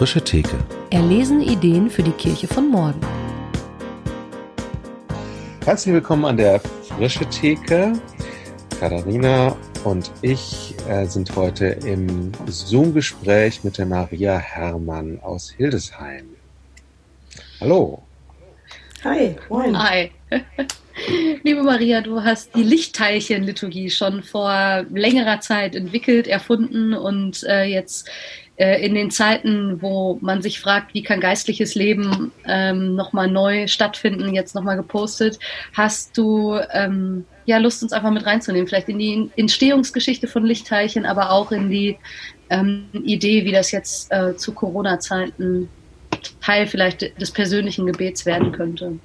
frische Theke. Erlesen Ideen für die Kirche von morgen. Herzlich willkommen an der frische Theke. Katharina und ich äh, sind heute im Zoom-Gespräch mit der Maria Herrmann aus Hildesheim. Hallo. Hi, moin. Hi. Liebe Maria, du hast die Lichtteilchen-Liturgie schon vor längerer Zeit entwickelt, erfunden und äh, jetzt in den Zeiten, wo man sich fragt, wie kann geistliches Leben ähm, nochmal neu stattfinden, jetzt nochmal gepostet. Hast du ähm, ja Lust, uns einfach mit reinzunehmen, vielleicht in die Entstehungsgeschichte von Lichtteilchen, aber auch in die ähm, Idee, wie das jetzt äh, zu Corona-Zeiten Teil vielleicht des persönlichen Gebets werden könnte?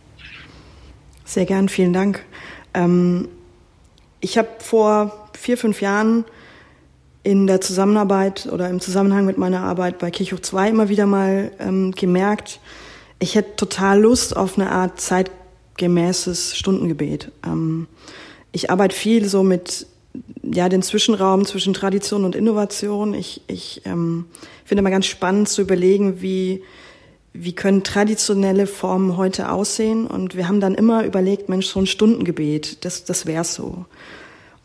Sehr gern, vielen Dank. Ähm, ich habe vor vier, fünf Jahren in der Zusammenarbeit oder im Zusammenhang mit meiner Arbeit bei Kirchhoch 2 immer wieder mal ähm, gemerkt, ich hätte total Lust auf eine Art zeitgemäßes Stundengebet. Ähm, ich arbeite viel so mit ja, den Zwischenraum zwischen Tradition und Innovation. Ich, ich ähm, finde immer ganz spannend zu überlegen, wie wie können traditionelle Formen heute aussehen? Und wir haben dann immer überlegt, Mensch, so ein Stundengebet, das, das wäre so.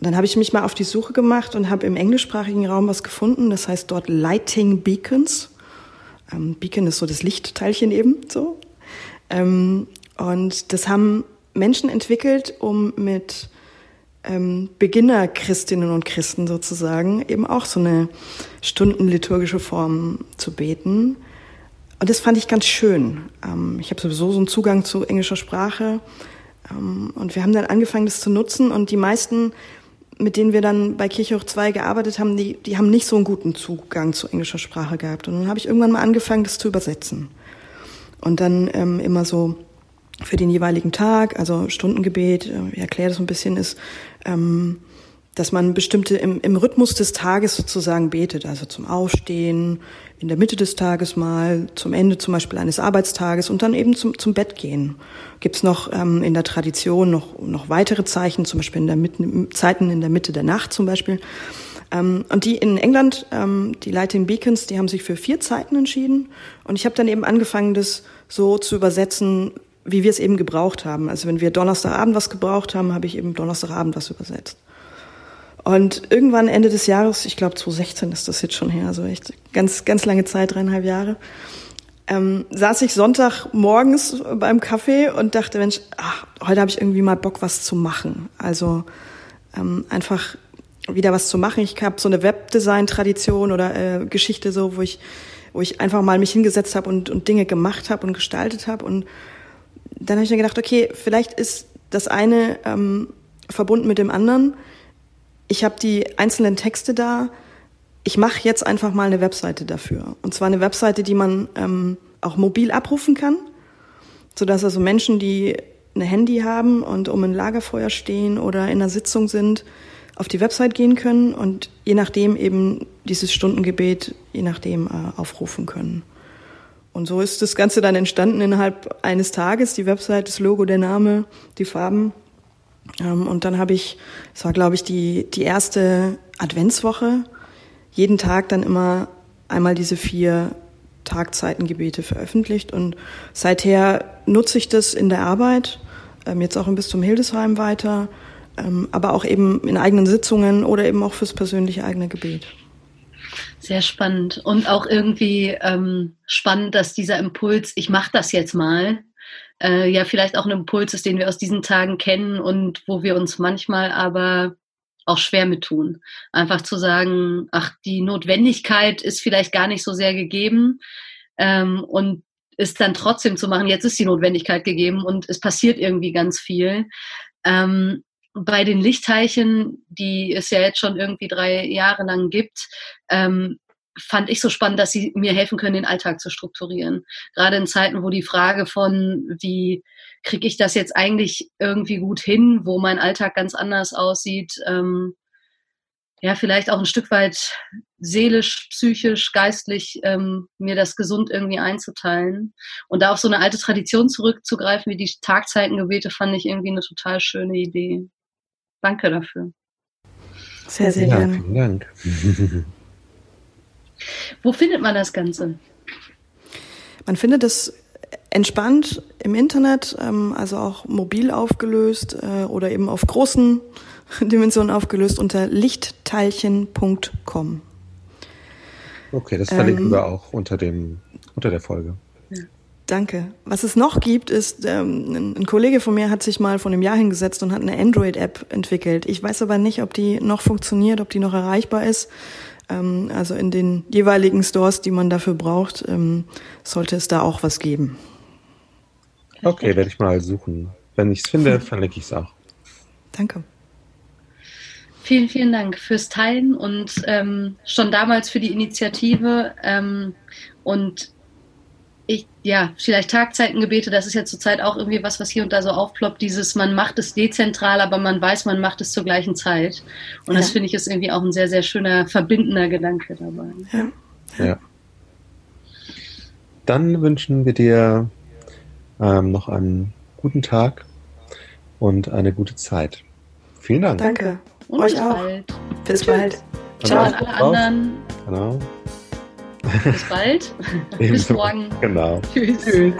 Dann habe ich mich mal auf die Suche gemacht und habe im englischsprachigen Raum was gefunden. Das heißt dort Lighting Beacons. Ähm, Beacon ist so das Lichtteilchen eben so. Ähm, und das haben Menschen entwickelt, um mit ähm, Beginner-Christinnen und Christen sozusagen eben auch so eine stundenliturgische Form zu beten. Und das fand ich ganz schön. Ähm, ich habe sowieso so einen Zugang zu englischer Sprache. Ähm, und wir haben dann angefangen, das zu nutzen. Und die meisten, mit denen wir dann bei Kirche 2 gearbeitet haben, die, die haben nicht so einen guten Zugang zu englischer Sprache gehabt. Und dann habe ich irgendwann mal angefangen, das zu übersetzen. Und dann ähm, immer so für den jeweiligen Tag, also Stundengebet, äh, ich erkläre das ein bisschen, ist, ähm, dass man bestimmte im, im Rhythmus des Tages sozusagen betet, also zum Aufstehen, in der Mitte des Tages mal, zum Ende zum Beispiel eines Arbeitstages und dann eben zum, zum Bett gehen. Gibt es noch ähm, in der Tradition noch, noch weitere Zeichen, zum Beispiel in der Mitte, Zeiten in der Mitte der Nacht zum Beispiel. Ähm, und die in England, ähm, die Lighting Beacons, die haben sich für vier Zeiten entschieden. Und ich habe dann eben angefangen, das so zu übersetzen, wie wir es eben gebraucht haben. Also wenn wir Donnerstagabend was gebraucht haben, habe ich eben Donnerstagabend was übersetzt. Und irgendwann Ende des Jahres, ich glaube 2016 ist das jetzt schon her, also echt ganz, ganz lange Zeit, dreieinhalb Jahre, ähm, saß ich Sonntag morgens beim Kaffee und dachte, Mensch, ach, heute habe ich irgendwie mal Bock, was zu machen. Also ähm, einfach wieder was zu machen. Ich habe so eine Webdesign-Tradition oder äh, Geschichte so, wo ich, wo ich einfach mal mich hingesetzt habe und, und Dinge gemacht habe und gestaltet habe. Und dann habe ich mir gedacht, okay, vielleicht ist das eine ähm, verbunden mit dem anderen ich habe die einzelnen Texte da. Ich mache jetzt einfach mal eine Webseite dafür. Und zwar eine Webseite, die man ähm, auch mobil abrufen kann, sodass also Menschen, die ein Handy haben und um ein Lagerfeuer stehen oder in einer Sitzung sind, auf die Website gehen können und je nachdem eben dieses Stundengebet, je nachdem äh, aufrufen können. Und so ist das Ganze dann entstanden innerhalb eines Tages, die Website, das Logo, der Name, die Farben. Ähm, und dann habe ich, es war glaube ich die, die erste Adventswoche, jeden Tag dann immer einmal diese vier Tagzeitengebete veröffentlicht. Und seither nutze ich das in der Arbeit, ähm, jetzt auch im Bistum Hildesheim weiter, ähm, aber auch eben in eigenen Sitzungen oder eben auch fürs persönliche eigene Gebet. Sehr spannend und auch irgendwie ähm, spannend, dass dieser Impuls, ich mache das jetzt mal, äh, ja vielleicht auch ein Impuls ist, den wir aus diesen Tagen kennen und wo wir uns manchmal aber auch schwer mit tun. Einfach zu sagen, ach, die Notwendigkeit ist vielleicht gar nicht so sehr gegeben ähm, und ist dann trotzdem zu machen, jetzt ist die Notwendigkeit gegeben und es passiert irgendwie ganz viel. Ähm, bei den Lichtteilchen, die es ja jetzt schon irgendwie drei Jahre lang gibt, ähm, fand ich so spannend, dass sie mir helfen können, den Alltag zu strukturieren. Gerade in Zeiten, wo die Frage von, wie kriege ich das jetzt eigentlich irgendwie gut hin, wo mein Alltag ganz anders aussieht, ähm, ja, vielleicht auch ein Stück weit seelisch, psychisch, geistlich ähm, mir das gesund irgendwie einzuteilen. Und da auf so eine alte Tradition zurückzugreifen, wie die Tagzeitengebete, fand ich irgendwie eine total schöne Idee. Danke dafür. Sehr, sehr ja, gerne. Vielen Dank. Wo findet man das Ganze? man findet es entspannt im Internet, ähm, also auch mobil aufgelöst äh, oder eben auf großen Dimensionen aufgelöst unter lichtteilchen.com. Okay, das verlinken ähm, wir auch unter dem unter der Folge. Danke. Was es noch gibt, ist, ähm, ein, ein, Kollege von mir hat sich mal vor einem Jahr hingesetzt und hat eine Android-App entwickelt. Ich weiß aber nicht, ob die noch funktioniert, ob die noch erreichbar ist. Ähm, also in den jeweiligen Stores, die man dafür braucht, ähm, sollte es da auch was geben. Okay, werde ich mal suchen. Wenn ich es finde, verlinke ich es auch. Danke. Vielen, vielen Dank fürs Teilen und ähm, schon damals für die Initiative. Ähm, und ich, ja, vielleicht Tagzeitengebete, das ist ja zurzeit auch irgendwie was, was hier und da so aufploppt, dieses, man macht es dezentral, aber man weiß, man macht es zur gleichen Zeit. Und ja. das finde ich ist irgendwie auch ein sehr, sehr schöner, verbindender Gedanke dabei. Ja. ja. Dann wünschen wir dir ähm, noch einen guten Tag und eine gute Zeit. Vielen Dank. Danke. Und Euch auch. Bald. Bis Tschüss. bald. Ciao an alle anderen. Genau. Bis bald. Bis morgen. Genau. Tschüss. Tschüss.